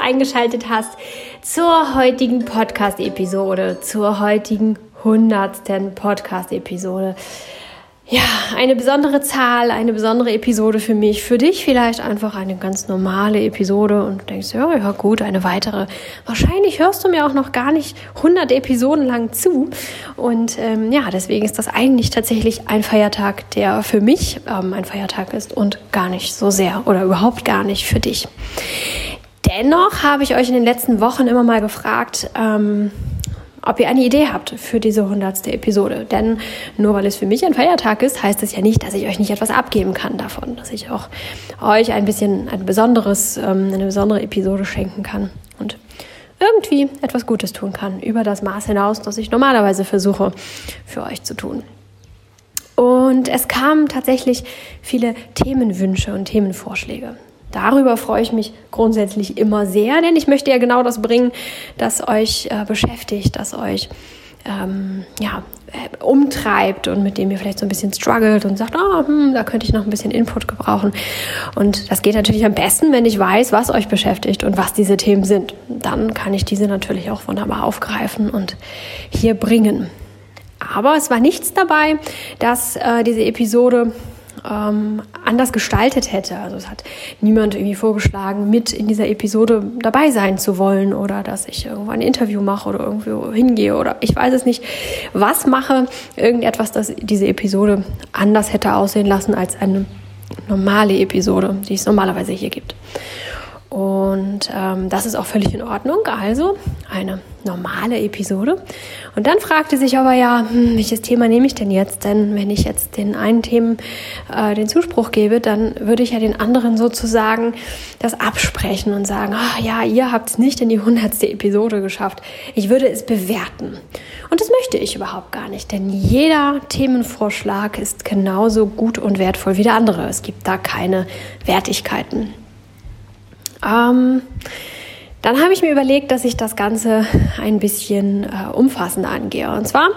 eingeschaltet hast zur heutigen Podcast-Episode, zur heutigen hundertsten Podcast-Episode. Ja, eine besondere Zahl, eine besondere Episode für mich, für dich vielleicht einfach eine ganz normale Episode und denkst, ja, ja gut, eine weitere. Wahrscheinlich hörst du mir auch noch gar nicht 100 Episoden lang zu und ähm, ja, deswegen ist das eigentlich tatsächlich ein Feiertag, der für mich ähm, ein Feiertag ist und gar nicht so sehr oder überhaupt gar nicht für dich. Dennoch habe ich euch in den letzten Wochen immer mal gefragt, ähm, ob ihr eine Idee habt für diese hundertste Episode. Denn nur weil es für mich ein Feiertag ist, heißt es ja nicht, dass ich euch nicht etwas abgeben kann davon, dass ich auch euch ein bisschen ein besonderes, ähm, eine besondere Episode schenken kann und irgendwie etwas Gutes tun kann über das Maß hinaus, das ich normalerweise versuche für euch zu tun. Und es kamen tatsächlich viele Themenwünsche und Themenvorschläge. Darüber freue ich mich grundsätzlich immer sehr, denn ich möchte ja genau das bringen, das euch äh, beschäftigt, das euch ähm, ja, äh, umtreibt und mit dem ihr vielleicht so ein bisschen struggelt und sagt, oh, hm, da könnte ich noch ein bisschen Input gebrauchen. Und das geht natürlich am besten, wenn ich weiß, was euch beschäftigt und was diese Themen sind. Dann kann ich diese natürlich auch wunderbar aufgreifen und hier bringen. Aber es war nichts dabei, dass äh, diese Episode ähm, anders gestaltet hätte. Also es hat niemand irgendwie vorgeschlagen, mit in dieser Episode dabei sein zu wollen oder dass ich irgendwo ein Interview mache oder irgendwo hingehe oder ich weiß es nicht, was mache, irgendetwas, das diese Episode anders hätte aussehen lassen als eine normale Episode, die es normalerweise hier gibt. Und ähm, das ist auch völlig in Ordnung. Also eine normale Episode. Und dann fragte sich aber ja, hm, welches Thema nehme ich denn jetzt? Denn wenn ich jetzt den einen Themen äh, den Zuspruch gebe, dann würde ich ja den anderen sozusagen das absprechen und sagen, ah ja, ihr habt es nicht in die hundertste Episode geschafft. Ich würde es bewerten. Und das möchte ich überhaupt gar nicht, denn jeder Themenvorschlag ist genauso gut und wertvoll wie der andere. Es gibt da keine Wertigkeiten. Ähm, dann habe ich mir überlegt, dass ich das Ganze ein bisschen äh, umfassender angehe. Und zwar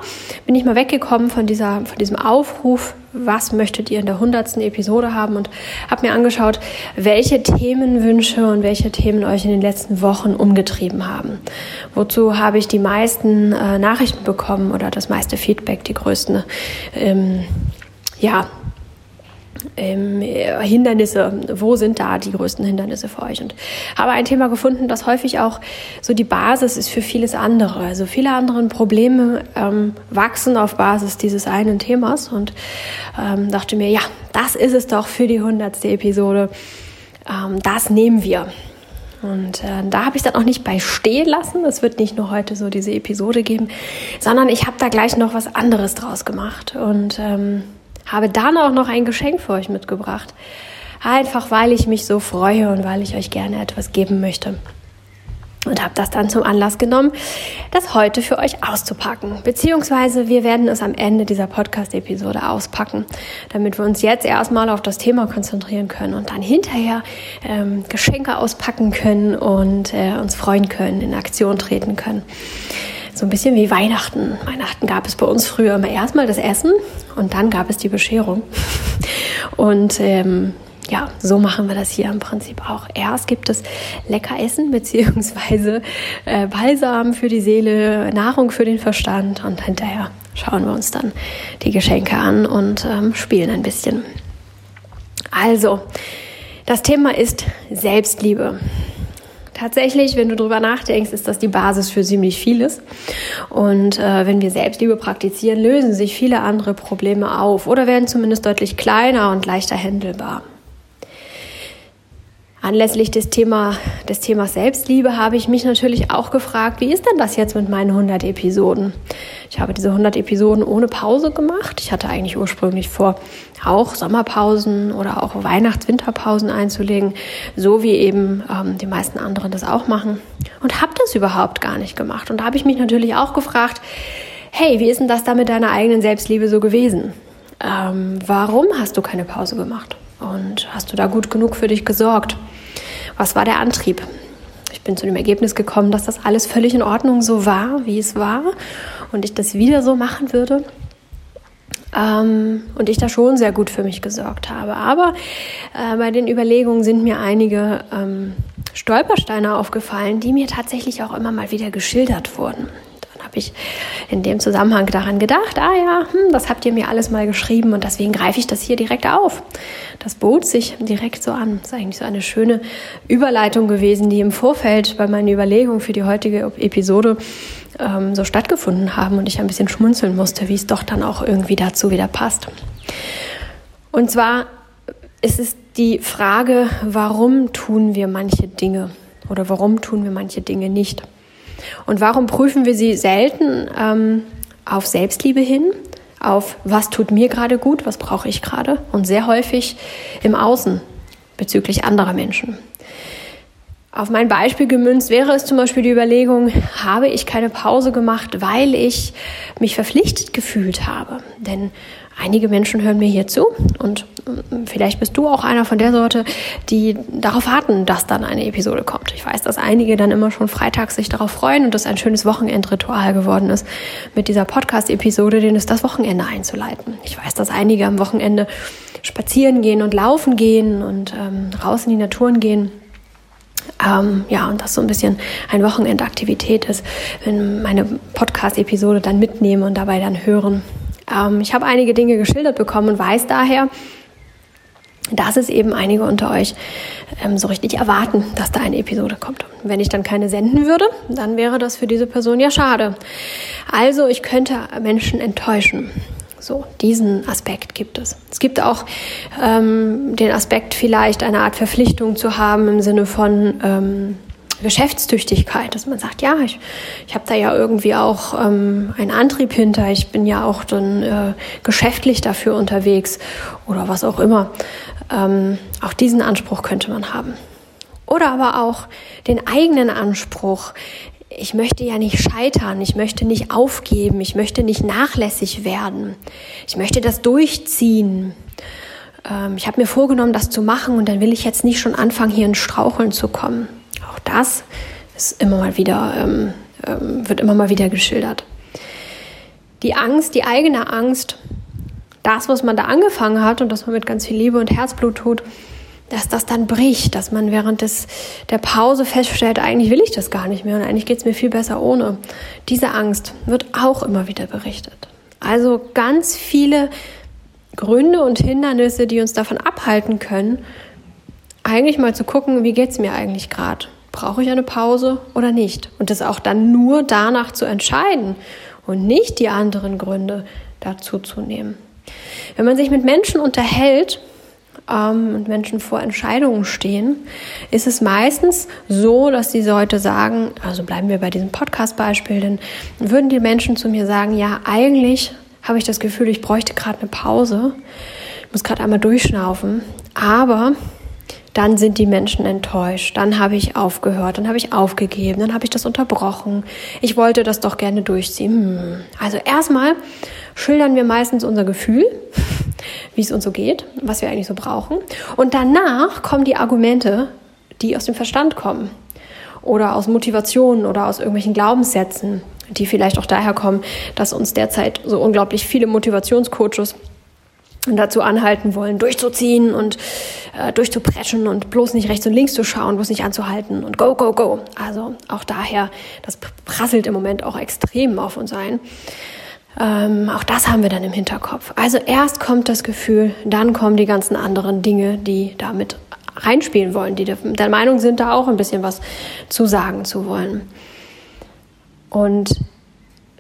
bin ich mal weggekommen von, dieser, von diesem Aufruf, was möchtet ihr in der hundertsten Episode haben und habe mir angeschaut, welche Themenwünsche und welche Themen euch in den letzten Wochen umgetrieben haben. Wozu habe ich die meisten äh, Nachrichten bekommen oder das meiste Feedback, die größten ähm, ja, ähm, Hindernisse, wo sind da die größten Hindernisse für euch? Und habe ein Thema gefunden, das häufig auch so die Basis ist für vieles andere. Also viele andere Probleme ähm, wachsen auf Basis dieses einen Themas und ähm, dachte mir, ja, das ist es doch für die hundertste Episode. Ähm, das nehmen wir. Und äh, da habe ich dann auch nicht bei stehen lassen. Es wird nicht nur heute so diese Episode geben, sondern ich habe da gleich noch was anderes draus gemacht. Und ähm, habe dann auch noch ein Geschenk für euch mitgebracht. Einfach weil ich mich so freue und weil ich euch gerne etwas geben möchte. Und habe das dann zum Anlass genommen, das heute für euch auszupacken. Beziehungsweise wir werden es am Ende dieser Podcast-Episode auspacken, damit wir uns jetzt erstmal auf das Thema konzentrieren können und dann hinterher ähm, Geschenke auspacken können und äh, uns freuen können, in Aktion treten können so ein bisschen wie Weihnachten. Weihnachten gab es bei uns früher immer erstmal das Essen und dann gab es die Bescherung. Und ähm, ja, so machen wir das hier im Prinzip auch. Erst gibt es lecker Essen beziehungsweise äh, Balsam für die Seele, Nahrung für den Verstand und hinterher schauen wir uns dann die Geschenke an und ähm, spielen ein bisschen. Also, das Thema ist Selbstliebe. Tatsächlich, wenn du drüber nachdenkst, ist das die Basis für ziemlich vieles. Und äh, wenn wir Selbstliebe praktizieren, lösen sich viele andere Probleme auf oder werden zumindest deutlich kleiner und leichter handelbar. Anlässlich des, Thema, des Themas Selbstliebe habe ich mich natürlich auch gefragt, wie ist denn das jetzt mit meinen 100 Episoden? Ich habe diese 100 Episoden ohne Pause gemacht. Ich hatte eigentlich ursprünglich vor, auch Sommerpausen oder auch Weihnachts-Winterpausen einzulegen, so wie eben ähm, die meisten anderen das auch machen. Und habe das überhaupt gar nicht gemacht. Und da habe ich mich natürlich auch gefragt, hey, wie ist denn das da mit deiner eigenen Selbstliebe so gewesen? Ähm, warum hast du keine Pause gemacht? Und hast du da gut genug für dich gesorgt? Was war der Antrieb? Ich bin zu dem Ergebnis gekommen, dass das alles völlig in Ordnung so war, wie es war und ich das wieder so machen würde. Ähm, und ich da schon sehr gut für mich gesorgt habe. Aber äh, bei den Überlegungen sind mir einige ähm, Stolpersteine aufgefallen, die mir tatsächlich auch immer mal wieder geschildert wurden habe ich in dem Zusammenhang daran gedacht, ah ja, hm, das habt ihr mir alles mal geschrieben und deswegen greife ich das hier direkt auf. Das bot sich direkt so an. Das ist eigentlich so eine schöne Überleitung gewesen, die im Vorfeld bei meinen Überlegungen für die heutige Episode ähm, so stattgefunden haben und ich ein bisschen schmunzeln musste, wie es doch dann auch irgendwie dazu wieder passt. Und zwar ist es die Frage, warum tun wir manche Dinge oder warum tun wir manche Dinge nicht? Und warum prüfen wir sie selten ähm, auf Selbstliebe hin, auf was tut mir gerade gut, was brauche ich gerade und sehr häufig im Außen bezüglich anderer Menschen. Auf mein Beispiel gemünzt wäre es zum Beispiel die Überlegung, habe ich keine Pause gemacht, weil ich mich verpflichtet gefühlt habe. Denn einige Menschen hören mir hier zu und ähm, vielleicht bist du auch einer von der Sorte, die darauf warten, dass dann eine Episode kommt. Ich weiß, dass einige dann immer schon freitags sich darauf freuen und das ein schönes Wochenendritual geworden ist, mit dieser Podcast-Episode, den es das Wochenende einzuleiten. Ich weiß, dass einige am Wochenende spazieren gehen und laufen gehen und ähm, raus in die Naturen gehen. Ähm, ja, und das so ein bisschen eine Wochenendaktivität ist, wenn meine Podcast-Episode dann mitnehmen und dabei dann hören, ähm, ich habe einige Dinge geschildert bekommen und weiß daher, dass es eben einige unter euch ähm, so richtig erwarten, dass da eine Episode kommt. Wenn ich dann keine senden würde, dann wäre das für diese Person ja schade. Also ich könnte Menschen enttäuschen. So, diesen Aspekt gibt es. Es gibt auch ähm, den Aspekt, vielleicht eine Art Verpflichtung zu haben im Sinne von, ähm, Geschäftstüchtigkeit, dass man sagt, ja, ich, ich habe da ja irgendwie auch ähm, einen Antrieb hinter, ich bin ja auch dann äh, geschäftlich dafür unterwegs oder was auch immer. Ähm, auch diesen Anspruch könnte man haben. Oder aber auch den eigenen Anspruch, ich möchte ja nicht scheitern, ich möchte nicht aufgeben, ich möchte nicht nachlässig werden, ich möchte das durchziehen. Ähm, ich habe mir vorgenommen, das zu machen und dann will ich jetzt nicht schon anfangen, hier in Straucheln zu kommen. Auch das ist immer mal wieder, ähm, ähm, wird immer mal wieder geschildert. Die Angst, die eigene Angst, das, was man da angefangen hat und das man mit ganz viel Liebe und Herzblut tut, dass das dann bricht, dass man während des, der Pause feststellt, eigentlich will ich das gar nicht mehr und eigentlich geht es mir viel besser ohne. Diese Angst wird auch immer wieder berichtet. Also ganz viele Gründe und Hindernisse, die uns davon abhalten können, eigentlich mal zu gucken, wie geht es mir eigentlich gerade? Brauche ich eine Pause oder nicht? Und das auch dann nur danach zu entscheiden und nicht die anderen Gründe dazu zu nehmen. Wenn man sich mit Menschen unterhält ähm, und Menschen vor Entscheidungen stehen, ist es meistens so, dass diese Leute sagen, also bleiben wir bei diesem Podcast-Beispiel, dann würden die Menschen zu mir sagen, ja, eigentlich habe ich das Gefühl, ich bräuchte gerade eine Pause, ich muss gerade einmal durchschnaufen, aber dann sind die Menschen enttäuscht. Dann habe ich aufgehört, dann habe ich aufgegeben, dann habe ich das unterbrochen. Ich wollte das doch gerne durchziehen. Hm. Also erstmal schildern wir meistens unser Gefühl, wie es uns so geht, was wir eigentlich so brauchen. Und danach kommen die Argumente, die aus dem Verstand kommen oder aus Motivationen oder aus irgendwelchen Glaubenssätzen, die vielleicht auch daher kommen, dass uns derzeit so unglaublich viele Motivationscoaches dazu anhalten wollen, durchzuziehen und äh, durchzupreschen und bloß nicht rechts und links zu schauen, bloß nicht anzuhalten und go, go, go. Also auch daher, das prasselt im Moment auch extrem auf uns ein. Ähm, auch das haben wir dann im Hinterkopf. Also erst kommt das Gefühl, dann kommen die ganzen anderen Dinge, die damit reinspielen wollen, die der Meinung sind, da auch ein bisschen was zu sagen zu wollen. Und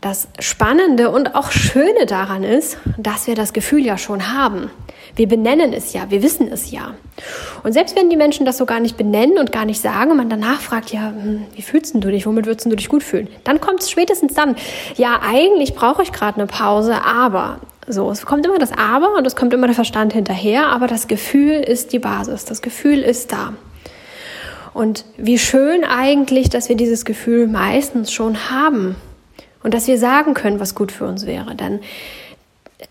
das Spannende und auch Schöne daran ist, dass wir das Gefühl ja schon haben. Wir benennen es ja, wir wissen es ja. Und selbst wenn die Menschen das so gar nicht benennen und gar nicht sagen und man danach fragt, ja, hm, wie fühlst du dich, womit würdest du dich gut fühlen? Dann kommt es spätestens dann, ja, eigentlich brauche ich gerade eine Pause, aber so, es kommt immer das Aber und es kommt immer der Verstand hinterher, aber das Gefühl ist die Basis, das Gefühl ist da. Und wie schön eigentlich, dass wir dieses Gefühl meistens schon haben und dass wir sagen können, was gut für uns wäre. Denn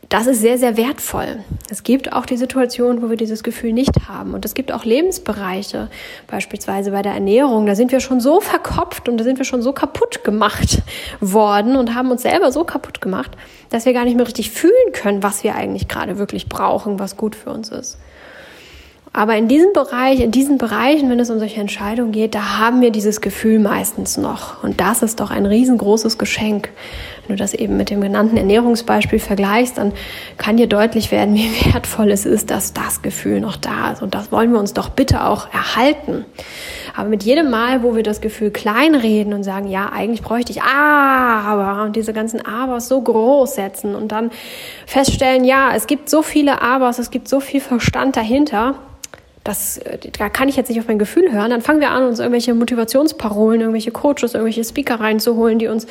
das ist sehr, sehr wertvoll. Es gibt auch die Situation, wo wir dieses Gefühl nicht haben. Und es gibt auch Lebensbereiche, beispielsweise bei der Ernährung. Da sind wir schon so verkopft und da sind wir schon so kaputt gemacht worden und haben uns selber so kaputt gemacht, dass wir gar nicht mehr richtig fühlen können, was wir eigentlich gerade wirklich brauchen, was gut für uns ist. Aber in diesem Bereich, in diesen Bereichen, wenn es um solche Entscheidungen geht, da haben wir dieses Gefühl meistens noch. Und das ist doch ein riesengroßes Geschenk. Wenn du das eben mit dem genannten Ernährungsbeispiel vergleichst, dann kann dir deutlich werden, wie wertvoll es ist, dass das Gefühl noch da ist. Und das wollen wir uns doch bitte auch erhalten. Aber mit jedem Mal, wo wir das Gefühl kleinreden und sagen, ja, eigentlich bräuchte ich aber und diese ganzen Abers so groß setzen und dann feststellen, ja, es gibt so viele Abers, es gibt so viel Verstand dahinter, das, äh, da kann ich jetzt nicht auf mein Gefühl hören. Dann fangen wir an, uns irgendwelche Motivationsparolen, irgendwelche Coaches, irgendwelche Speaker reinzuholen, die uns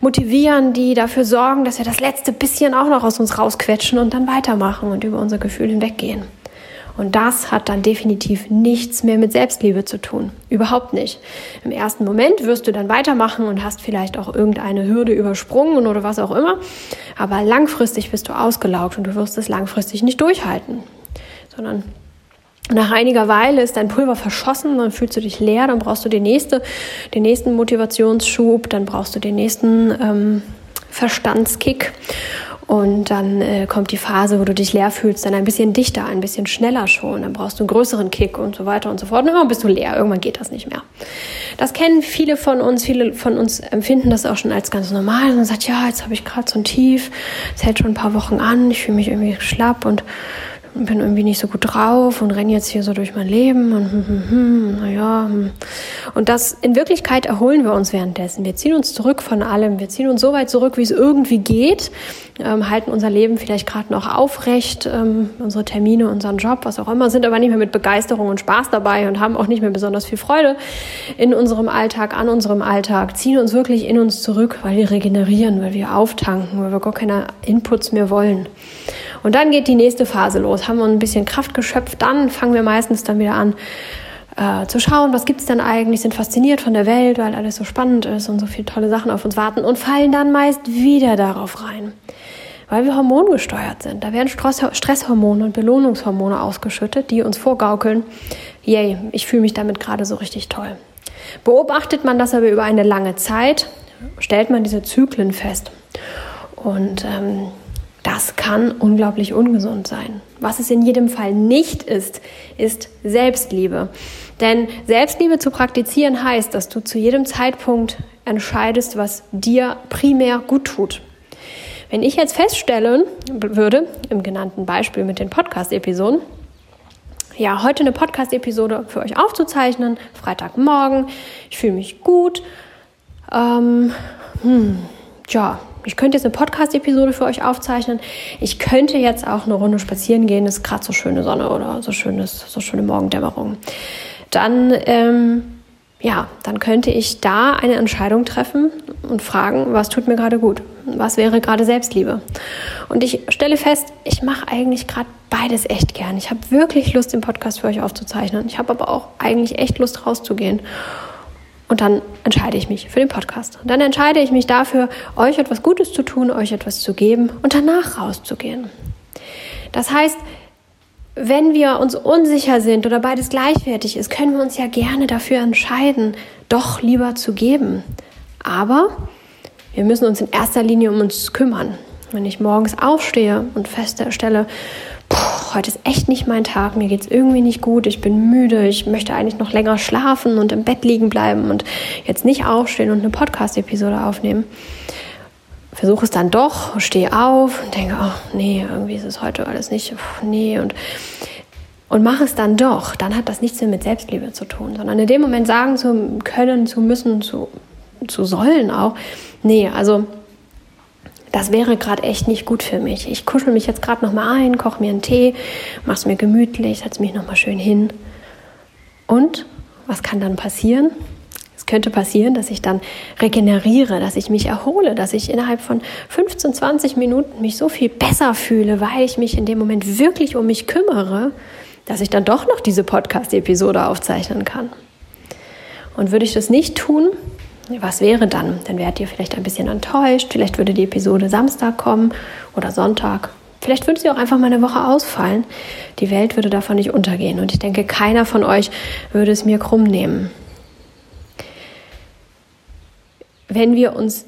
motivieren, die dafür sorgen, dass wir das letzte bisschen auch noch aus uns rausquetschen und dann weitermachen und über unser Gefühl hinweggehen. Und das hat dann definitiv nichts mehr mit Selbstliebe zu tun. Überhaupt nicht. Im ersten Moment wirst du dann weitermachen und hast vielleicht auch irgendeine Hürde übersprungen oder was auch immer. Aber langfristig bist du ausgelaugt und du wirst es langfristig nicht durchhalten. Sondern nach einiger Weile ist dein Pulver verschossen, dann fühlst du dich leer, dann brauchst du den, nächste, den nächsten Motivationsschub, dann brauchst du den nächsten ähm, Verstandskick. Und dann äh, kommt die Phase, wo du dich leer fühlst, dann ein bisschen dichter, ein bisschen schneller schon. Dann brauchst du einen größeren Kick und so weiter und so fort. Und irgendwann bist du leer, irgendwann geht das nicht mehr. Das kennen viele von uns, viele von uns empfinden das auch schon als ganz normal. Und man sagt, ja, jetzt habe ich gerade so ein Tief, es hält schon ein paar Wochen an, ich fühle mich irgendwie schlapp und bin irgendwie nicht so gut drauf und renne jetzt hier so durch mein Leben und hm, hm, hm, naja. Hm. Und das in Wirklichkeit erholen wir uns währenddessen. Wir ziehen uns zurück von allem. Wir ziehen uns so weit zurück, wie es irgendwie geht, ähm, halten unser Leben vielleicht gerade noch aufrecht, ähm, unsere Termine, unseren Job, was auch immer, sind aber nicht mehr mit Begeisterung und Spaß dabei und haben auch nicht mehr besonders viel Freude in unserem Alltag, an unserem Alltag, ziehen uns wirklich in uns zurück, weil wir regenerieren, weil wir auftanken, weil wir gar keine Inputs mehr wollen. Und dann geht die nächste Phase los. Haben wir ein bisschen Kraft geschöpft, dann fangen wir meistens dann wieder an äh, zu schauen, was gibt's denn eigentlich, sind fasziniert von der Welt, weil alles so spannend ist und so viele tolle Sachen auf uns warten und fallen dann meist wieder darauf rein. Weil wir hormongesteuert sind. Da werden Stresshormone und Belohnungshormone ausgeschüttet, die uns vorgaukeln, yay, ich fühle mich damit gerade so richtig toll. Beobachtet man das aber über eine lange Zeit, stellt man diese Zyklen fest. Und ähm, das kann unglaublich ungesund sein. Was es in jedem Fall nicht ist, ist Selbstliebe. Denn Selbstliebe zu praktizieren heißt, dass du zu jedem Zeitpunkt entscheidest, was dir primär gut tut. Wenn ich jetzt feststellen würde, im genannten Beispiel mit den Podcast-Episoden, ja, heute eine Podcast-Episode für euch aufzuzeichnen, Freitagmorgen, ich fühle mich gut, ähm, hm, ja, ich könnte jetzt eine Podcast-Episode für euch aufzeichnen. Ich könnte jetzt auch eine Runde spazieren gehen. Es ist gerade so schöne Sonne oder so schönes, so schöne Morgendämmerung. Dann, ähm, ja, dann könnte ich da eine Entscheidung treffen und fragen, was tut mir gerade gut? Was wäre gerade Selbstliebe? Und ich stelle fest, ich mache eigentlich gerade beides echt gern. Ich habe wirklich Lust, den Podcast für euch aufzuzeichnen. Ich habe aber auch eigentlich echt Lust, rauszugehen. Und dann entscheide ich mich für den Podcast. Und dann entscheide ich mich dafür, euch etwas Gutes zu tun, euch etwas zu geben und danach rauszugehen. Das heißt, wenn wir uns unsicher sind oder beides gleichwertig ist, können wir uns ja gerne dafür entscheiden, doch lieber zu geben. Aber wir müssen uns in erster Linie um uns kümmern. Wenn ich morgens aufstehe und feststelle, heute ist echt nicht mein Tag, mir geht es irgendwie nicht gut, ich bin müde, ich möchte eigentlich noch länger schlafen und im Bett liegen bleiben und jetzt nicht aufstehen und eine Podcast-Episode aufnehmen. Versuche es dann doch, stehe auf und denke, oh nee, irgendwie ist es heute alles nicht, nee und und mache es dann doch, dann hat das nichts mehr mit Selbstliebe zu tun, sondern in dem Moment sagen zu können, zu müssen, zu, zu sollen auch, nee, also das wäre gerade echt nicht gut für mich. Ich kuschel mich jetzt gerade noch mal ein, koche mir einen Tee, mache es mir gemütlich, setze mich noch mal schön hin. Und was kann dann passieren? Es könnte passieren, dass ich dann regeneriere, dass ich mich erhole, dass ich innerhalb von 15, 20 Minuten mich so viel besser fühle, weil ich mich in dem Moment wirklich um mich kümmere, dass ich dann doch noch diese Podcast-Episode aufzeichnen kann. Und würde ich das nicht tun, was wäre dann? Dann wärt ihr vielleicht ein bisschen enttäuscht. Vielleicht würde die Episode Samstag kommen oder Sonntag. Vielleicht würde sie auch einfach mal eine Woche ausfallen. Die Welt würde davon nicht untergehen. Und ich denke, keiner von euch würde es mir krumm nehmen. Wenn wir uns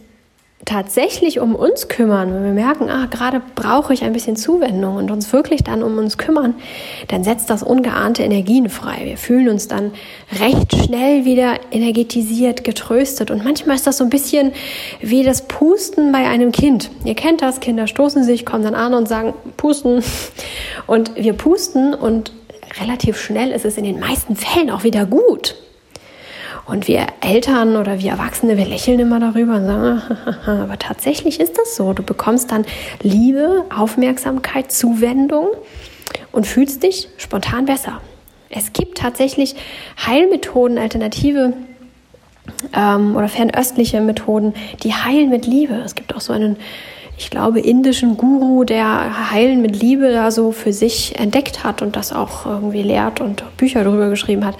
tatsächlich um uns kümmern, wenn wir merken, ah, gerade brauche ich ein bisschen Zuwendung und uns wirklich dann um uns kümmern, dann setzt das ungeahnte Energien frei. Wir fühlen uns dann recht schnell wieder energetisiert, getröstet und manchmal ist das so ein bisschen wie das Pusten bei einem Kind. Ihr kennt das, Kinder stoßen sich, kommen dann an und sagen, pusten und wir pusten und relativ schnell ist es in den meisten Fällen auch wieder gut. Und wir Eltern oder wir Erwachsene, wir lächeln immer darüber und sagen, aber tatsächlich ist das so. Du bekommst dann Liebe, Aufmerksamkeit, Zuwendung und fühlst dich spontan besser. Es gibt tatsächlich Heilmethoden, alternative ähm, oder fernöstliche Methoden, die heilen mit Liebe. Es gibt auch so einen ich glaube, indischen Guru, der Heilen mit Liebe da so für sich entdeckt hat und das auch irgendwie lehrt und Bücher darüber geschrieben hat,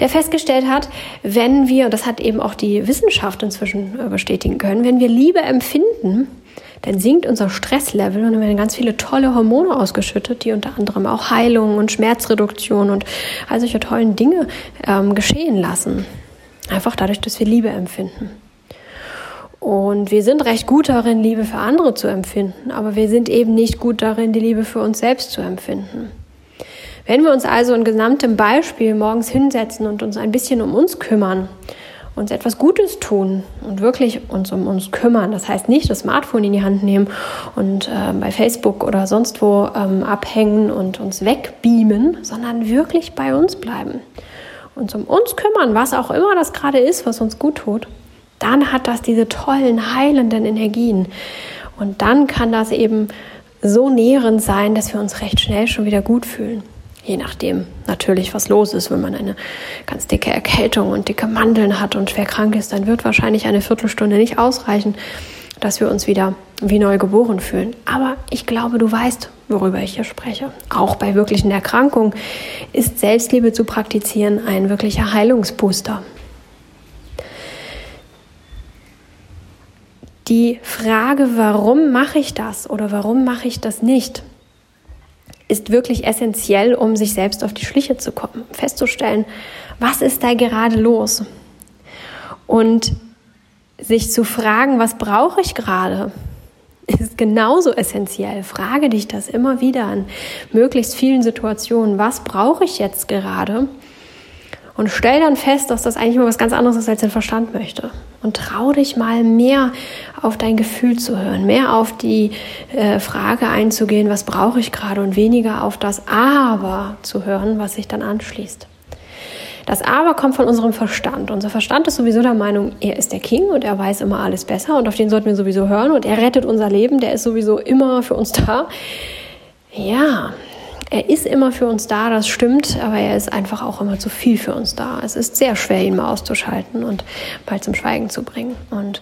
der festgestellt hat, wenn wir, und das hat eben auch die Wissenschaft inzwischen äh, bestätigen können, wenn wir Liebe empfinden, dann sinkt unser Stresslevel und dann werden ganz viele tolle Hormone ausgeschüttet, die unter anderem auch Heilung und Schmerzreduktion und all solche tollen Dinge ähm, geschehen lassen. Einfach dadurch, dass wir Liebe empfinden. Und wir sind recht gut darin, Liebe für andere zu empfinden, aber wir sind eben nicht gut darin, die Liebe für uns selbst zu empfinden. Wenn wir uns also in gesamtem Beispiel morgens hinsetzen und uns ein bisschen um uns kümmern, uns etwas Gutes tun und wirklich uns um uns kümmern, das heißt nicht das Smartphone in die Hand nehmen und äh, bei Facebook oder sonst wo ähm, abhängen und uns wegbeamen, sondern wirklich bei uns bleiben. Uns um uns kümmern, was auch immer das gerade ist, was uns gut tut dann hat das diese tollen, heilenden Energien. Und dann kann das eben so nährend sein, dass wir uns recht schnell schon wieder gut fühlen. Je nachdem natürlich, was los ist. Wenn man eine ganz dicke Erkältung und dicke Mandeln hat und schwer krank ist, dann wird wahrscheinlich eine Viertelstunde nicht ausreichen, dass wir uns wieder wie neu geboren fühlen. Aber ich glaube, du weißt, worüber ich hier spreche. Auch bei wirklichen Erkrankungen ist Selbstliebe zu praktizieren ein wirklicher Heilungsbooster. Die Frage, warum mache ich das oder warum mache ich das nicht, ist wirklich essentiell, um sich selbst auf die Schliche zu kommen, festzustellen, was ist da gerade los? Und sich zu fragen, was brauche ich gerade, ist genauso essentiell. Frage dich das immer wieder an möglichst vielen Situationen. Was brauche ich jetzt gerade? Und stell dann fest, dass das eigentlich mal was ganz anderes ist, als dein Verstand möchte. Und trau dich mal mehr auf dein Gefühl zu hören, mehr auf die äh, Frage einzugehen, was brauche ich gerade und weniger auf das Aber zu hören, was sich dann anschließt. Das Aber kommt von unserem Verstand. Unser Verstand ist sowieso der Meinung, er ist der King und er weiß immer alles besser und auf den sollten wir sowieso hören und er rettet unser Leben, der ist sowieso immer für uns da. Ja, er ist immer für uns da, das stimmt, aber er ist einfach auch immer zu viel für uns da. Es ist sehr schwer, ihn mal auszuschalten und bald zum Schweigen zu bringen. Und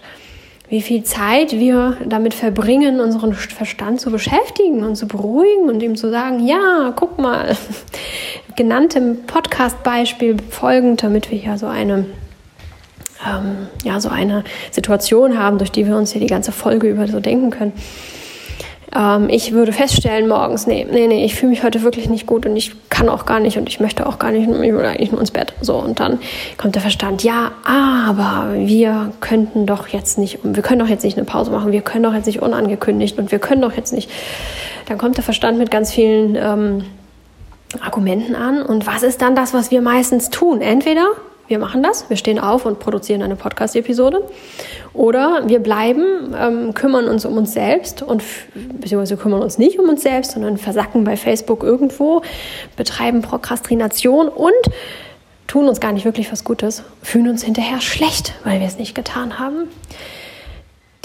wie viel Zeit wir damit verbringen, unseren Verstand zu beschäftigen und zu beruhigen und ihm zu sagen, ja, guck mal, genanntem Podcast-Beispiel folgend, damit wir hier so eine ähm, ja, so eine Situation haben, durch die wir uns hier die ganze Folge über so denken können. Ähm, ich würde feststellen morgens, nee, nee, nee, ich fühle mich heute wirklich nicht gut und ich kann auch gar nicht und ich möchte auch gar nicht, ich will eigentlich nur ins Bett. So, und dann kommt der Verstand, ja, aber wir könnten doch jetzt nicht, wir können doch jetzt nicht eine Pause machen, wir können doch jetzt nicht unangekündigt und wir können doch jetzt nicht. Dann kommt der Verstand mit ganz vielen ähm, Argumenten an. Und was ist dann das, was wir meistens tun? Entweder wir machen das, wir stehen auf und produzieren eine Podcast-Episode. Oder wir bleiben, ähm, kümmern uns um uns selbst und beziehungsweise kümmern uns nicht um uns selbst, sondern versacken bei Facebook irgendwo, betreiben Prokrastination und tun uns gar nicht wirklich was Gutes, fühlen uns hinterher schlecht, weil wir es nicht getan haben.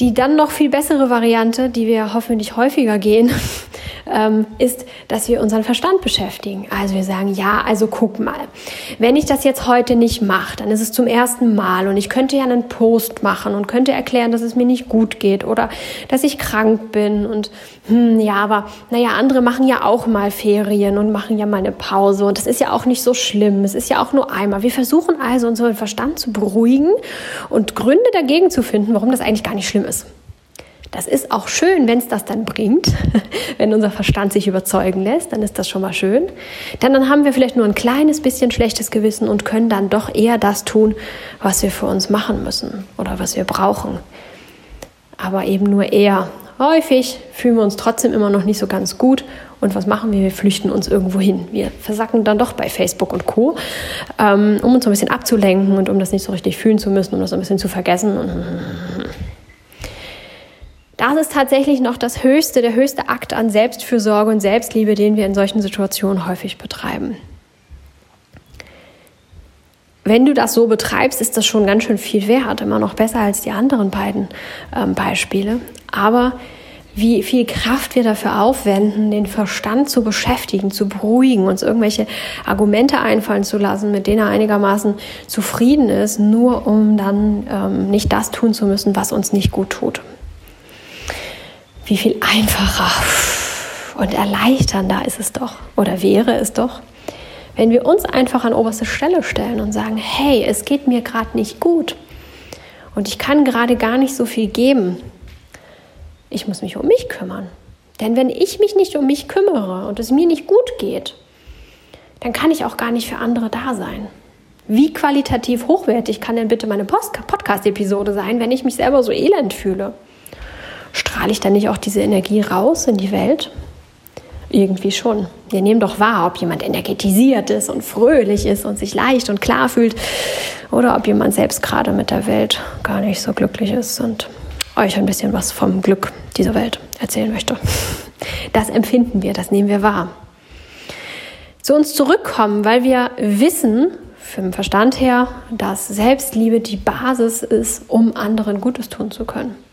Die dann noch viel bessere Variante, die wir hoffentlich häufiger gehen, ähm, ist, dass wir unseren Verstand beschäftigen. Also wir sagen, ja, also guck mal, wenn ich das jetzt heute nicht mache, dann ist es zum ersten Mal und ich könnte ja einen Post machen und könnte erklären, dass es mir nicht gut geht oder dass ich krank bin und hm, ja, aber naja, andere machen ja auch mal Ferien und machen ja mal eine Pause und das ist ja auch nicht so schlimm. Es ist ja auch nur einmal. Wir versuchen also unseren Verstand zu beruhigen und Gründe dagegen zu finden, warum das eigentlich gar nicht schlimm ist. Das ist auch schön, wenn es das dann bringt, wenn unser Verstand sich überzeugen lässt, dann ist das schon mal schön. Denn dann haben wir vielleicht nur ein kleines bisschen schlechtes Gewissen und können dann doch eher das tun, was wir für uns machen müssen oder was wir brauchen. Aber eben nur eher. Häufig fühlen wir uns trotzdem immer noch nicht so ganz gut. Und was machen wir? Wir flüchten uns irgendwo hin. Wir versacken dann doch bei Facebook und Co., ähm, um uns so ein bisschen abzulenken und um das nicht so richtig fühlen zu müssen, um das so ein bisschen zu vergessen. Das ist tatsächlich noch das höchste, der höchste Akt an Selbstfürsorge und Selbstliebe, den wir in solchen Situationen häufig betreiben. Wenn du das so betreibst, ist das schon ganz schön viel wert, immer noch besser als die anderen beiden ähm, Beispiele. Aber wie viel Kraft wir dafür aufwenden, den Verstand zu beschäftigen, zu beruhigen, uns irgendwelche Argumente einfallen zu lassen, mit denen er einigermaßen zufrieden ist, nur um dann ähm, nicht das tun zu müssen, was uns nicht gut tut wie viel einfacher und erleichternder ist es doch oder wäre es doch, wenn wir uns einfach an oberste Stelle stellen und sagen, hey, es geht mir gerade nicht gut und ich kann gerade gar nicht so viel geben. Ich muss mich um mich kümmern. Denn wenn ich mich nicht um mich kümmere und es mir nicht gut geht, dann kann ich auch gar nicht für andere da sein. Wie qualitativ hochwertig kann denn bitte meine Podcast-Episode sein, wenn ich mich selber so elend fühle? strahle ich dann nicht auch diese Energie raus in die Welt? Irgendwie schon. Wir nehmen doch wahr, ob jemand energetisiert ist und fröhlich ist und sich leicht und klar fühlt oder ob jemand selbst gerade mit der Welt gar nicht so glücklich ist und euch ein bisschen was vom Glück dieser Welt erzählen möchte. Das empfinden wir, das nehmen wir wahr. Zu uns zurückkommen, weil wir wissen, vom Verstand her, dass Selbstliebe die Basis ist, um anderen Gutes tun zu können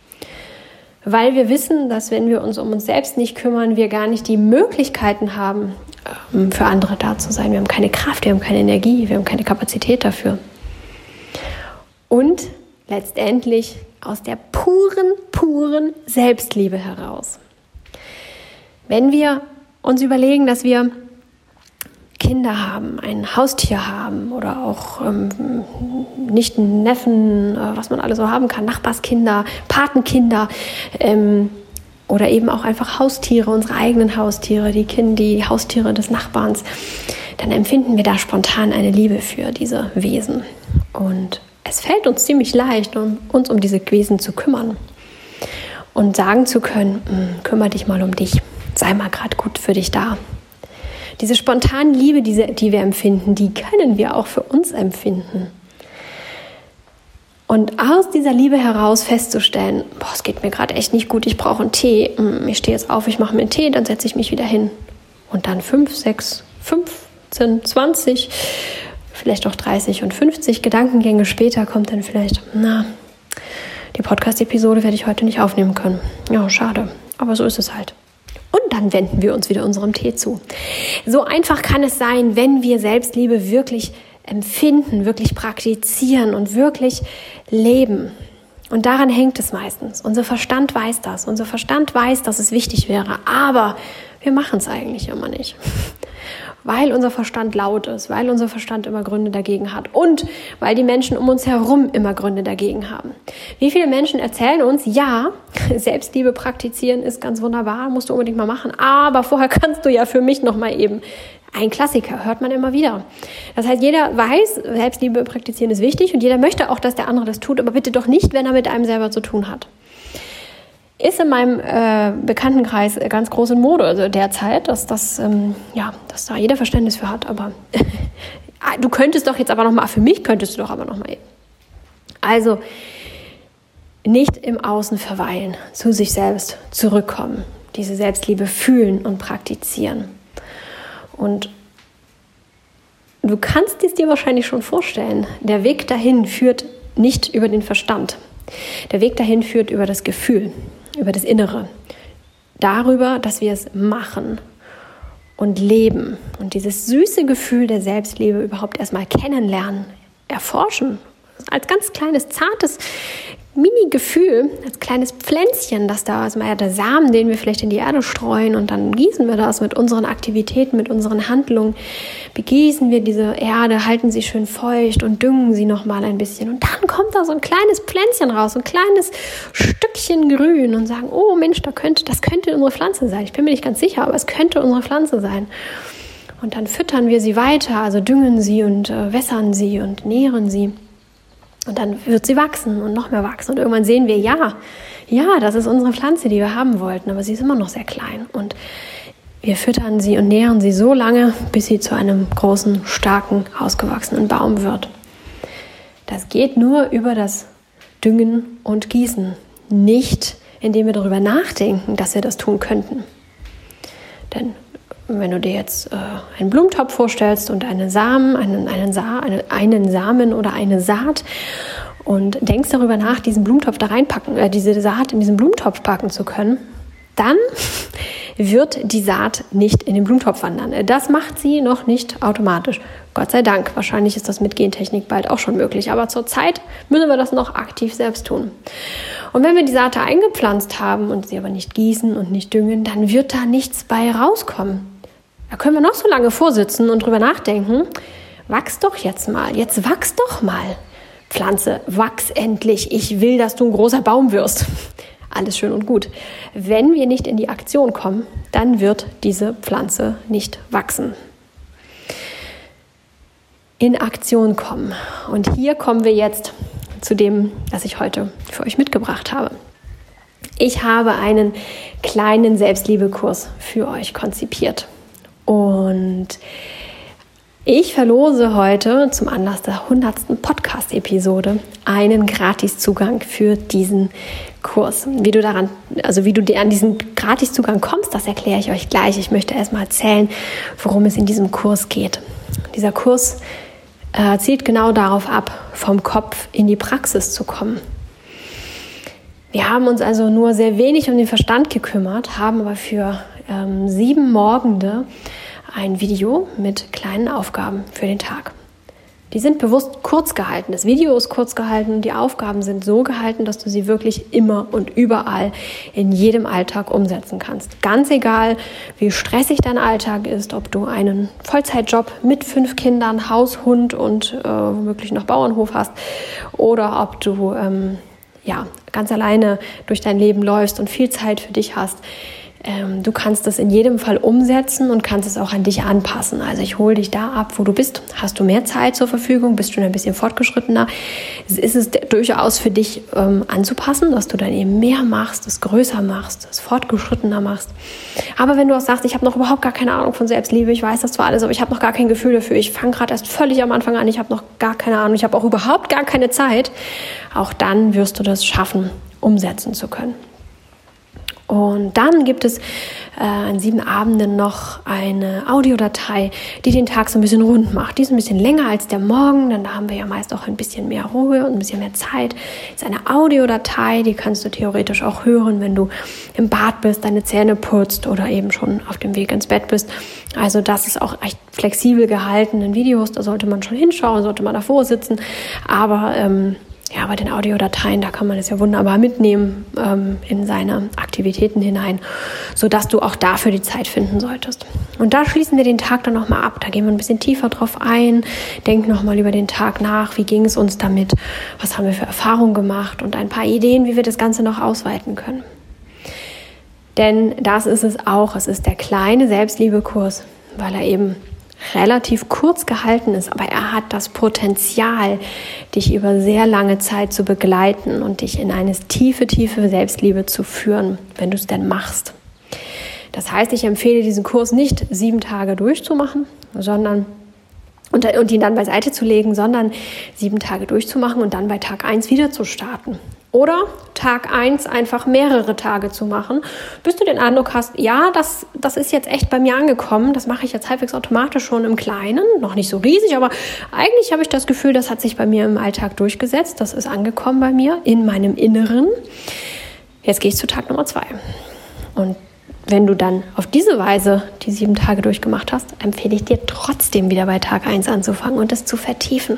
weil wir wissen, dass wenn wir uns um uns selbst nicht kümmern, wir gar nicht die Möglichkeiten haben, ähm, für andere da zu sein. Wir haben keine Kraft, wir haben keine Energie, wir haben keine Kapazität dafür. Und letztendlich aus der puren, puren Selbstliebe heraus. Wenn wir uns überlegen, dass wir Kinder haben, ein Haustier haben oder auch ähm, Nichten, Neffen, äh, was man alles so haben kann, Nachbarskinder, Patenkinder ähm, oder eben auch einfach Haustiere, unsere eigenen Haustiere, die Kinder, die Haustiere des Nachbarns, dann empfinden wir da spontan eine Liebe für diese Wesen. Und es fällt uns ziemlich leicht, um, uns um diese Wesen zu kümmern und sagen zu können, hm, kümmere dich mal um dich, sei mal gerade gut für dich da. Diese spontane Liebe, diese, die wir empfinden, die können wir auch für uns empfinden. Und aus dieser Liebe heraus festzustellen, boah, es geht mir gerade echt nicht gut, ich brauche einen Tee. Hm, ich stehe jetzt auf, ich mache mir einen Tee, dann setze ich mich wieder hin. Und dann fünf, sechs, 15, 20, vielleicht auch 30 und 50 Gedankengänge später kommt dann vielleicht, na, die Podcast-Episode werde ich heute nicht aufnehmen können. Ja, schade. Aber so ist es halt. Und dann wenden wir uns wieder unserem Tee zu. So einfach kann es sein, wenn wir Selbstliebe wirklich empfinden, wirklich praktizieren und wirklich leben. Und daran hängt es meistens. Unser Verstand weiß das. Unser Verstand weiß, dass es wichtig wäre. Aber wir machen es eigentlich immer nicht weil unser Verstand laut ist, weil unser Verstand immer Gründe dagegen hat und weil die Menschen um uns herum immer Gründe dagegen haben. Wie viele Menschen erzählen uns, ja, Selbstliebe praktizieren ist ganz wunderbar, musst du unbedingt mal machen, aber vorher kannst du ja für mich noch mal eben ein Klassiker, hört man immer wieder. Das heißt, jeder weiß, Selbstliebe praktizieren ist wichtig und jeder möchte auch, dass der andere das tut, aber bitte doch nicht, wenn er mit einem selber zu tun hat ist in meinem äh, Bekanntenkreis ganz groß in Mode also derzeit, dass das ähm, ja, dass da jeder Verständnis für hat. Aber ah, du könntest doch jetzt aber noch mal für mich könntest du doch aber noch mal. Also nicht im Außen verweilen, zu sich selbst zurückkommen, diese Selbstliebe fühlen und praktizieren. Und du kannst es dir wahrscheinlich schon vorstellen. Der Weg dahin führt nicht über den Verstand. Der Weg dahin führt über das Gefühl über das Innere. darüber, dass wir es machen und leben und dieses süße Gefühl der Selbstliebe überhaupt erstmal kennenlernen, erforschen, als ganz kleines, zartes Mini-Gefühl, als kleines Pflänzchen, das da ist, mal der Samen, den wir vielleicht in die Erde streuen und dann gießen wir das mit unseren Aktivitäten, mit unseren Handlungen, begießen wir diese Erde, halten sie schön feucht und düngen sie nochmal ein bisschen und dann kommt da so ein kleines Pflänzchen raus, ein kleines Stückchen Grün und sagen, oh Mensch, da könnte, das könnte unsere Pflanze sein. Ich bin mir nicht ganz sicher, aber es könnte unsere Pflanze sein. Und dann füttern wir sie weiter, also düngen sie und äh, wässern sie und nähren sie. Und dann wird sie wachsen und noch mehr wachsen. Und irgendwann sehen wir, ja, ja, das ist unsere Pflanze, die wir haben wollten, aber sie ist immer noch sehr klein. Und wir füttern sie und nähren sie so lange, bis sie zu einem großen, starken, ausgewachsenen Baum wird. Das geht nur über das Düngen und Gießen, nicht indem wir darüber nachdenken, dass wir das tun könnten. Denn wenn du dir jetzt äh, einen Blumentopf vorstellst und einen Samen, einen, einen, Sa eine, einen Samen oder eine Saat und denkst darüber nach, diesen Blumentopf da reinpacken, äh, diese Saat in diesen Blumentopf packen zu können, dann wird die Saat nicht in den Blumentopf wandern. Das macht sie noch nicht automatisch. Gott sei Dank. Wahrscheinlich ist das mit Gentechnik bald auch schon möglich. Aber zurzeit müssen wir das noch aktiv selbst tun. Und wenn wir die Saat eingepflanzt haben und sie aber nicht gießen und nicht düngen, dann wird da nichts bei rauskommen. Da können wir noch so lange vorsitzen und drüber nachdenken. Wachs doch jetzt mal. Jetzt wachs doch mal. Pflanze, wachs endlich. Ich will, dass du ein großer Baum wirst. Alles schön und gut. Wenn wir nicht in die Aktion kommen, dann wird diese Pflanze nicht wachsen. In Aktion kommen. Und hier kommen wir jetzt zu dem, was ich heute für euch mitgebracht habe. Ich habe einen kleinen Selbstliebekurs für euch konzipiert. Und ich verlose heute zum Anlass der 100. Podcast-Episode einen Gratiszugang für diesen Kurs. Wie du daran, also wie du an diesen Gratiszugang kommst, das erkläre ich euch gleich. Ich möchte erstmal erzählen, worum es in diesem Kurs geht. Dieser Kurs äh, zielt genau darauf ab, vom Kopf in die Praxis zu kommen. Wir haben uns also nur sehr wenig um den Verstand gekümmert, haben aber für ähm, sieben Morgende ein Video mit kleinen Aufgaben für den Tag. Die sind bewusst kurz gehalten. Das Video ist kurz gehalten. Die Aufgaben sind so gehalten, dass du sie wirklich immer und überall in jedem Alltag umsetzen kannst. Ganz egal, wie stressig dein Alltag ist, ob du einen Vollzeitjob mit fünf Kindern, Haus, Hund und äh, womöglich noch Bauernhof hast oder ob du ähm, ja ganz alleine durch dein Leben läufst und viel Zeit für dich hast ähm, du kannst das in jedem Fall umsetzen und kannst es auch an dich anpassen. Also ich hole dich da ab, wo du bist. Hast du mehr Zeit zur Verfügung? Bist du ein bisschen fortgeschrittener? Ist es durchaus für dich ähm, anzupassen, dass du dann eben mehr machst, es größer machst, es fortgeschrittener machst. Aber wenn du auch sagst, ich habe noch überhaupt gar keine Ahnung von Selbstliebe, ich weiß das zwar alles, aber ich habe noch gar kein Gefühl dafür, ich fange gerade erst völlig am Anfang an, ich habe noch gar keine Ahnung, ich habe auch überhaupt gar keine Zeit, auch dann wirst du das schaffen, umsetzen zu können. Und dann gibt es äh, an sieben Abenden noch eine Audiodatei, die den Tag so ein bisschen rund macht. Die ist ein bisschen länger als der Morgen, dann haben wir ja meist auch ein bisschen mehr Ruhe und ein bisschen mehr Zeit. Ist eine Audiodatei, die kannst du theoretisch auch hören, wenn du im Bad bist, deine Zähne putzt oder eben schon auf dem Weg ins Bett bist. Also das ist auch echt flexibel gehalten in Videos, da sollte man schon hinschauen, sollte man davor sitzen. Aber ähm, ja, bei den Audiodateien, da kann man es ja wunderbar mitnehmen ähm, in seine Aktivitäten hinein, sodass du auch dafür die Zeit finden solltest. Und da schließen wir den Tag dann nochmal ab. Da gehen wir ein bisschen tiefer drauf ein, denken nochmal über den Tag nach, wie ging es uns damit, was haben wir für Erfahrungen gemacht und ein paar Ideen, wie wir das Ganze noch ausweiten können. Denn das ist es auch, es ist der kleine Selbstliebekurs, weil er eben relativ kurz gehalten ist, aber er hat das Potenzial, dich über sehr lange Zeit zu begleiten und dich in eine tiefe, tiefe Selbstliebe zu führen, wenn du es denn machst. Das heißt, ich empfehle diesen Kurs nicht sieben Tage durchzumachen, sondern und, und ihn dann beiseite zu legen, sondern sieben Tage durchzumachen und dann bei Tag eins wieder zu starten. Oder Tag 1 einfach mehrere Tage zu machen, bis du den Eindruck hast, ja, das, das ist jetzt echt bei mir angekommen. Das mache ich jetzt halbwegs automatisch schon im Kleinen, noch nicht so riesig, aber eigentlich habe ich das Gefühl, das hat sich bei mir im Alltag durchgesetzt. Das ist angekommen bei mir in meinem Inneren. Jetzt gehe ich zu Tag Nummer 2. Und wenn du dann auf diese Weise die sieben Tage durchgemacht hast, empfehle ich dir trotzdem wieder bei Tag 1 anzufangen und es zu vertiefen.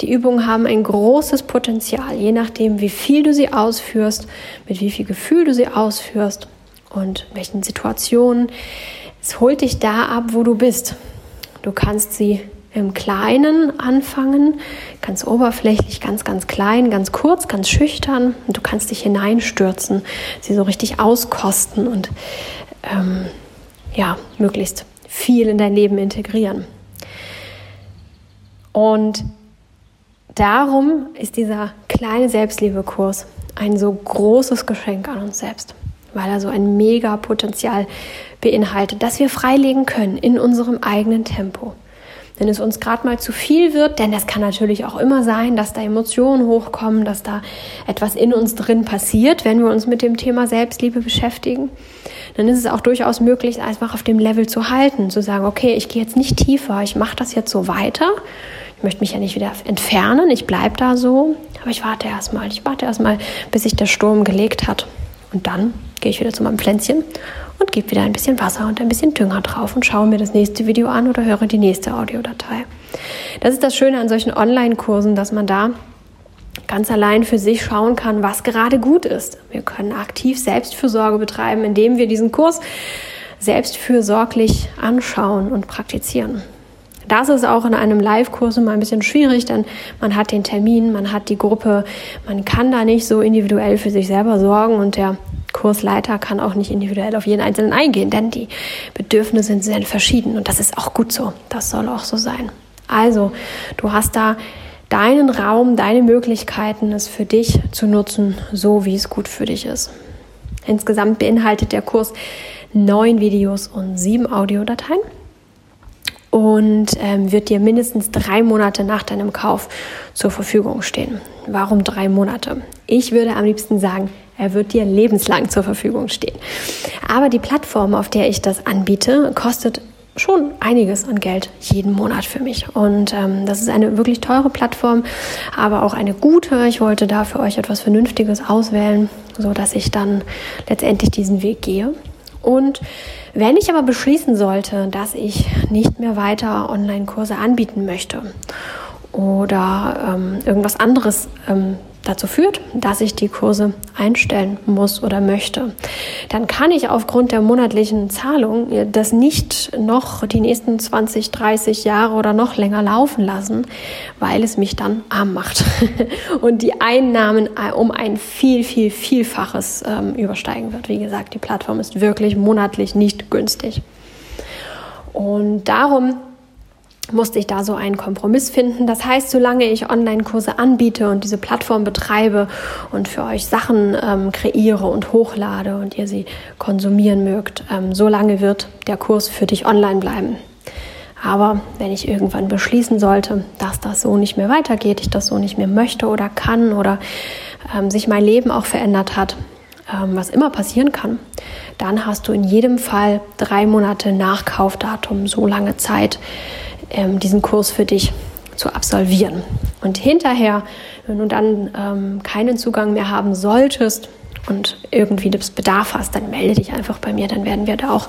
Die Übungen haben ein großes Potenzial, je nachdem, wie viel du sie ausführst, mit wie viel Gefühl du sie ausführst und welchen Situationen. Es holt dich da ab, wo du bist. Du kannst sie im Kleinen anfangen, ganz oberflächlich, ganz, ganz klein, ganz kurz, ganz schüchtern. Und du kannst dich hineinstürzen, sie so richtig auskosten und ähm, ja, möglichst viel in dein Leben integrieren. Und darum ist dieser kleine Selbstliebekurs ein so großes Geschenk an uns selbst, weil er so ein mega Potenzial beinhaltet, das wir freilegen können in unserem eigenen Tempo wenn es uns gerade mal zu viel wird, denn das kann natürlich auch immer sein, dass da Emotionen hochkommen, dass da etwas in uns drin passiert, wenn wir uns mit dem Thema Selbstliebe beschäftigen, dann ist es auch durchaus möglich, einfach auf dem Level zu halten, zu sagen, okay, ich gehe jetzt nicht tiefer, ich mache das jetzt so weiter. Ich möchte mich ja nicht wieder entfernen, ich bleibe da so, aber ich warte erstmal, ich warte erstmal, bis sich der Sturm gelegt hat. Und dann gehe ich wieder zu meinem Pflänzchen und gebe wieder ein bisschen Wasser und ein bisschen Dünger drauf und schaue mir das nächste Video an oder höre die nächste Audiodatei. Das ist das Schöne an solchen Online-Kursen, dass man da ganz allein für sich schauen kann, was gerade gut ist. Wir können aktiv Selbstfürsorge betreiben, indem wir diesen Kurs selbstfürsorglich anschauen und praktizieren. Das ist auch in einem Live-Kurs immer ein bisschen schwierig, denn man hat den Termin, man hat die Gruppe, man kann da nicht so individuell für sich selber sorgen und der Kursleiter kann auch nicht individuell auf jeden Einzelnen eingehen, denn die Bedürfnisse sind sehr verschieden und das ist auch gut so. Das soll auch so sein. Also, du hast da deinen Raum, deine Möglichkeiten, es für dich zu nutzen, so wie es gut für dich ist. Insgesamt beinhaltet der Kurs neun Videos und sieben Audiodateien und ähm, wird dir mindestens drei Monate nach deinem Kauf zur Verfügung stehen. Warum drei Monate? Ich würde am liebsten sagen, er wird dir lebenslang zur Verfügung stehen. Aber die Plattform, auf der ich das anbiete, kostet schon einiges an Geld jeden Monat für mich. Und ähm, das ist eine wirklich teure Plattform, aber auch eine gute. Ich wollte da für euch etwas Vernünftiges auswählen, so dass ich dann letztendlich diesen Weg gehe. Und wenn ich aber beschließen sollte, dass ich nicht mehr weiter Online-Kurse anbieten möchte oder ähm, irgendwas anderes ähm, dazu führt, dass ich die Kurse einstellen muss oder möchte, dann kann ich aufgrund der monatlichen Zahlung das nicht noch die nächsten 20, 30 Jahre oder noch länger laufen lassen, weil es mich dann arm macht und die Einnahmen um ein viel, viel, vielfaches ähm, übersteigen wird. Wie gesagt, die Plattform ist wirklich monatlich nicht günstig. Und darum musste ich da so einen Kompromiss finden. Das heißt, solange ich Online-Kurse anbiete und diese Plattform betreibe und für euch Sachen ähm, kreiere und hochlade und ihr sie konsumieren mögt, ähm, solange wird der Kurs für dich online bleiben. Aber wenn ich irgendwann beschließen sollte, dass das so nicht mehr weitergeht, ich das so nicht mehr möchte oder kann oder ähm, sich mein Leben auch verändert hat, ähm, was immer passieren kann, dann hast du in jedem Fall drei Monate Nachkaufdatum, so lange Zeit, ähm, diesen Kurs für dich zu absolvieren. Und hinterher, wenn du dann ähm, keinen Zugang mehr haben solltest und irgendwie das Bedarf hast, dann melde dich einfach bei mir, dann werden wir da auch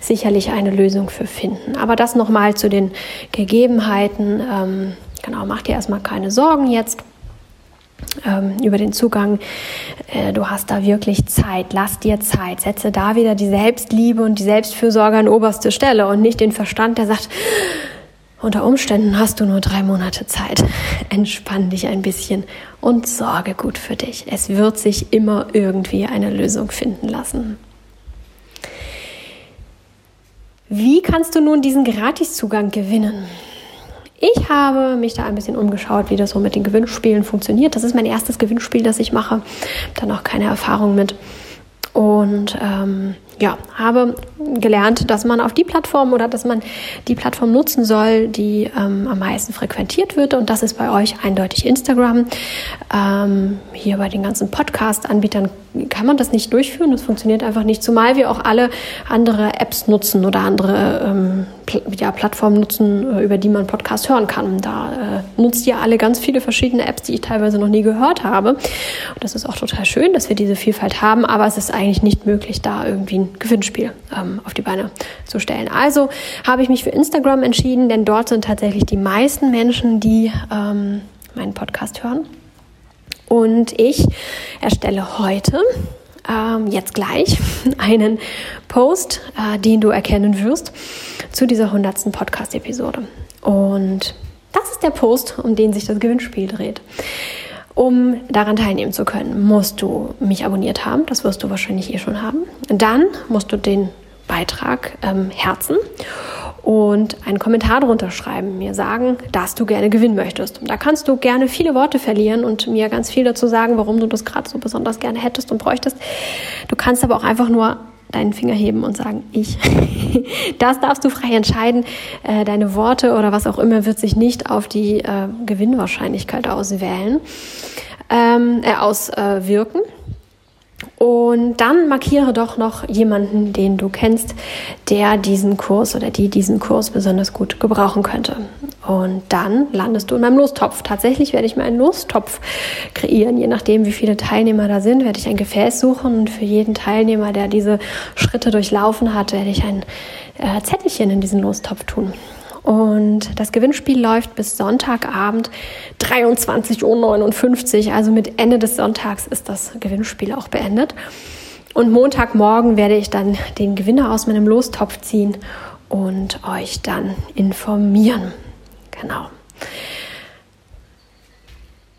sicherlich eine Lösung für finden. Aber das nochmal zu den Gegebenheiten. Ähm, genau, mach dir erstmal keine Sorgen jetzt ähm, über den Zugang. Äh, du hast da wirklich Zeit. Lass dir Zeit. Setze da wieder die Selbstliebe und die Selbstfürsorge an oberste Stelle und nicht den Verstand, der sagt, unter Umständen hast du nur drei Monate Zeit. Entspann dich ein bisschen und sorge gut für dich. Es wird sich immer irgendwie eine Lösung finden lassen. Wie kannst du nun diesen Gratiszugang gewinnen? Ich habe mich da ein bisschen umgeschaut, wie das so mit den Gewinnspielen funktioniert. Das ist mein erstes Gewinnspiel, das ich mache. Da noch keine Erfahrung mit. Und ähm, ja, habe gelernt, dass man auf die Plattform oder dass man die Plattform nutzen soll, die ähm, am meisten frequentiert wird. Und das ist bei euch eindeutig Instagram. Ähm, hier bei den ganzen Podcast-Anbietern kann man das nicht durchführen. Das funktioniert einfach nicht, zumal wir auch alle andere Apps nutzen oder andere ähm, ja, Plattformen nutzen, äh, über die man Podcast hören kann. Da äh, nutzt ihr alle ganz viele verschiedene Apps, die ich teilweise noch nie gehört habe. Und das ist auch total schön, dass wir diese Vielfalt haben, aber es ist eigentlich nicht möglich, da irgendwie ein Gewinnspiel ähm, auf die Beine zu stellen. Also habe ich mich für Instagram entschieden, denn dort sind tatsächlich die meisten Menschen, die ähm, meinen Podcast hören. Und ich erstelle heute ähm, jetzt gleich einen Post, äh, den du erkennen wirst, zu dieser 100. Podcast-Episode. Und das ist der Post, um den sich das Gewinnspiel dreht. Um daran teilnehmen zu können, musst du mich abonniert haben. Das wirst du wahrscheinlich eh schon haben. Dann musst du den Beitrag ähm, herzen und einen Kommentar drunter schreiben, mir sagen, dass du gerne gewinnen möchtest. Da kannst du gerne viele Worte verlieren und mir ganz viel dazu sagen, warum du das gerade so besonders gerne hättest und bräuchtest. Du kannst aber auch einfach nur deinen Finger heben und sagen, ich. Das darfst du frei entscheiden. Äh, deine Worte oder was auch immer wird sich nicht auf die äh, Gewinnwahrscheinlichkeit auswählen, ähm, äh, auswirken. Und dann markiere doch noch jemanden, den du kennst, der diesen Kurs oder die diesen Kurs besonders gut gebrauchen könnte. Und dann landest du in meinem Lostopf. Tatsächlich werde ich mir einen Lostopf kreieren. Je nachdem, wie viele Teilnehmer da sind, werde ich ein Gefäß suchen. Und für jeden Teilnehmer, der diese Schritte durchlaufen hat, werde ich ein äh, Zettelchen in diesen Lostopf tun. Und das Gewinnspiel läuft bis Sonntagabend 23.59 Uhr. Also mit Ende des Sonntags ist das Gewinnspiel auch beendet. Und Montagmorgen werde ich dann den Gewinner aus meinem Lostopf ziehen und euch dann informieren. Genau.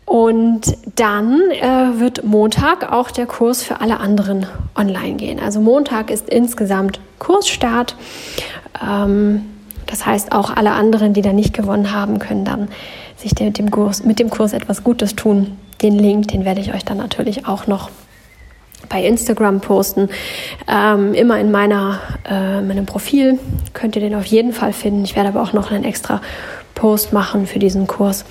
Und dann äh, wird Montag auch der Kurs für alle anderen online gehen. Also Montag ist insgesamt Kursstart. Ähm, das heißt, auch alle anderen, die da nicht gewonnen haben, können dann sich mit dem Kurs, mit dem Kurs etwas Gutes tun. Den Link, den werde ich euch dann natürlich auch noch bei Instagram posten. Ähm, immer in meiner, äh, meinem Profil könnt ihr den auf jeden Fall finden. Ich werde aber auch noch einen extra Post machen für diesen Kurs,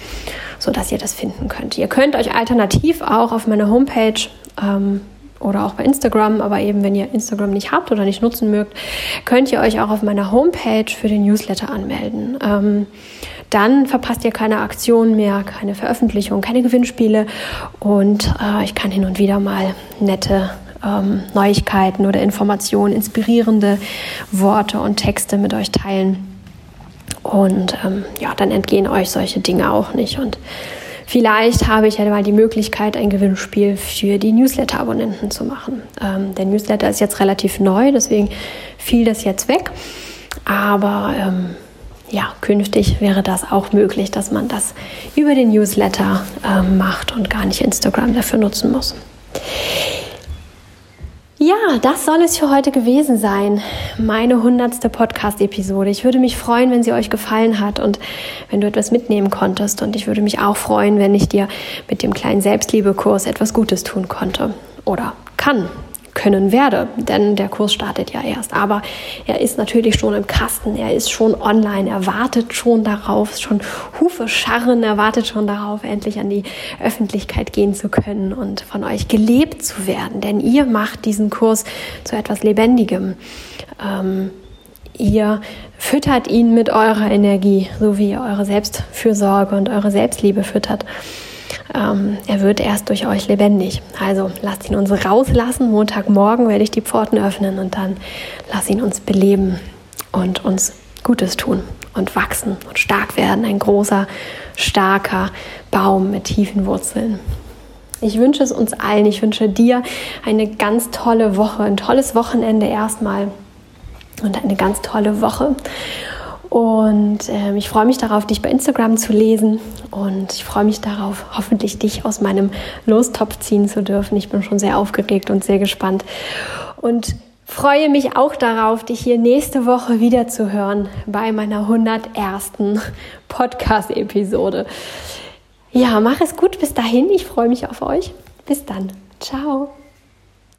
sodass ihr das finden könnt. Ihr könnt euch alternativ auch auf meiner Homepage ähm, oder auch bei Instagram, aber eben wenn ihr Instagram nicht habt oder nicht nutzen mögt, könnt ihr euch auch auf meiner Homepage für den Newsletter anmelden. Ähm, dann verpasst ihr keine Aktion mehr, keine Veröffentlichung, keine Gewinnspiele und äh, ich kann hin und wieder mal nette ähm, Neuigkeiten oder Informationen, inspirierende Worte und Texte mit euch teilen. Und ähm, ja, dann entgehen euch solche Dinge auch nicht. Und Vielleicht habe ich ja mal die Möglichkeit, ein Gewinnspiel für die Newsletter-Abonnenten zu machen. Ähm, der Newsletter ist jetzt relativ neu, deswegen fiel das jetzt weg. Aber ähm, ja, künftig wäre das auch möglich, dass man das über den Newsletter ähm, macht und gar nicht Instagram dafür nutzen muss. Ja, das soll es für heute gewesen sein. Meine hundertste Podcast-Episode. Ich würde mich freuen, wenn sie euch gefallen hat und wenn du etwas mitnehmen konntest. Und ich würde mich auch freuen, wenn ich dir mit dem kleinen Selbstliebekurs etwas Gutes tun konnte oder kann können werde, denn der Kurs startet ja erst. Aber er ist natürlich schon im Kasten, er ist schon online, er wartet schon darauf, schon Hufe scharren, er wartet schon darauf, endlich an die Öffentlichkeit gehen zu können und von euch gelebt zu werden, denn ihr macht diesen Kurs zu etwas Lebendigem. Ähm, ihr füttert ihn mit eurer Energie, so wie ihr eure Selbstfürsorge und eure Selbstliebe füttert. Ähm, er wird erst durch euch lebendig. Also lasst ihn uns rauslassen. Montagmorgen werde ich die Pforten öffnen und dann lasst ihn uns beleben und uns Gutes tun und wachsen und stark werden. Ein großer, starker Baum mit tiefen Wurzeln. Ich wünsche es uns allen. Ich wünsche dir eine ganz tolle Woche, ein tolles Wochenende erstmal und eine ganz tolle Woche. Und äh, ich freue mich darauf, dich bei Instagram zu lesen. Und ich freue mich darauf, hoffentlich dich aus meinem Lostopf ziehen zu dürfen. Ich bin schon sehr aufgeregt und sehr gespannt. Und freue mich auch darauf, dich hier nächste Woche wieder zu hören bei meiner 101. Podcast-Episode. Ja, mach es gut bis dahin. Ich freue mich auf euch. Bis dann. Ciao.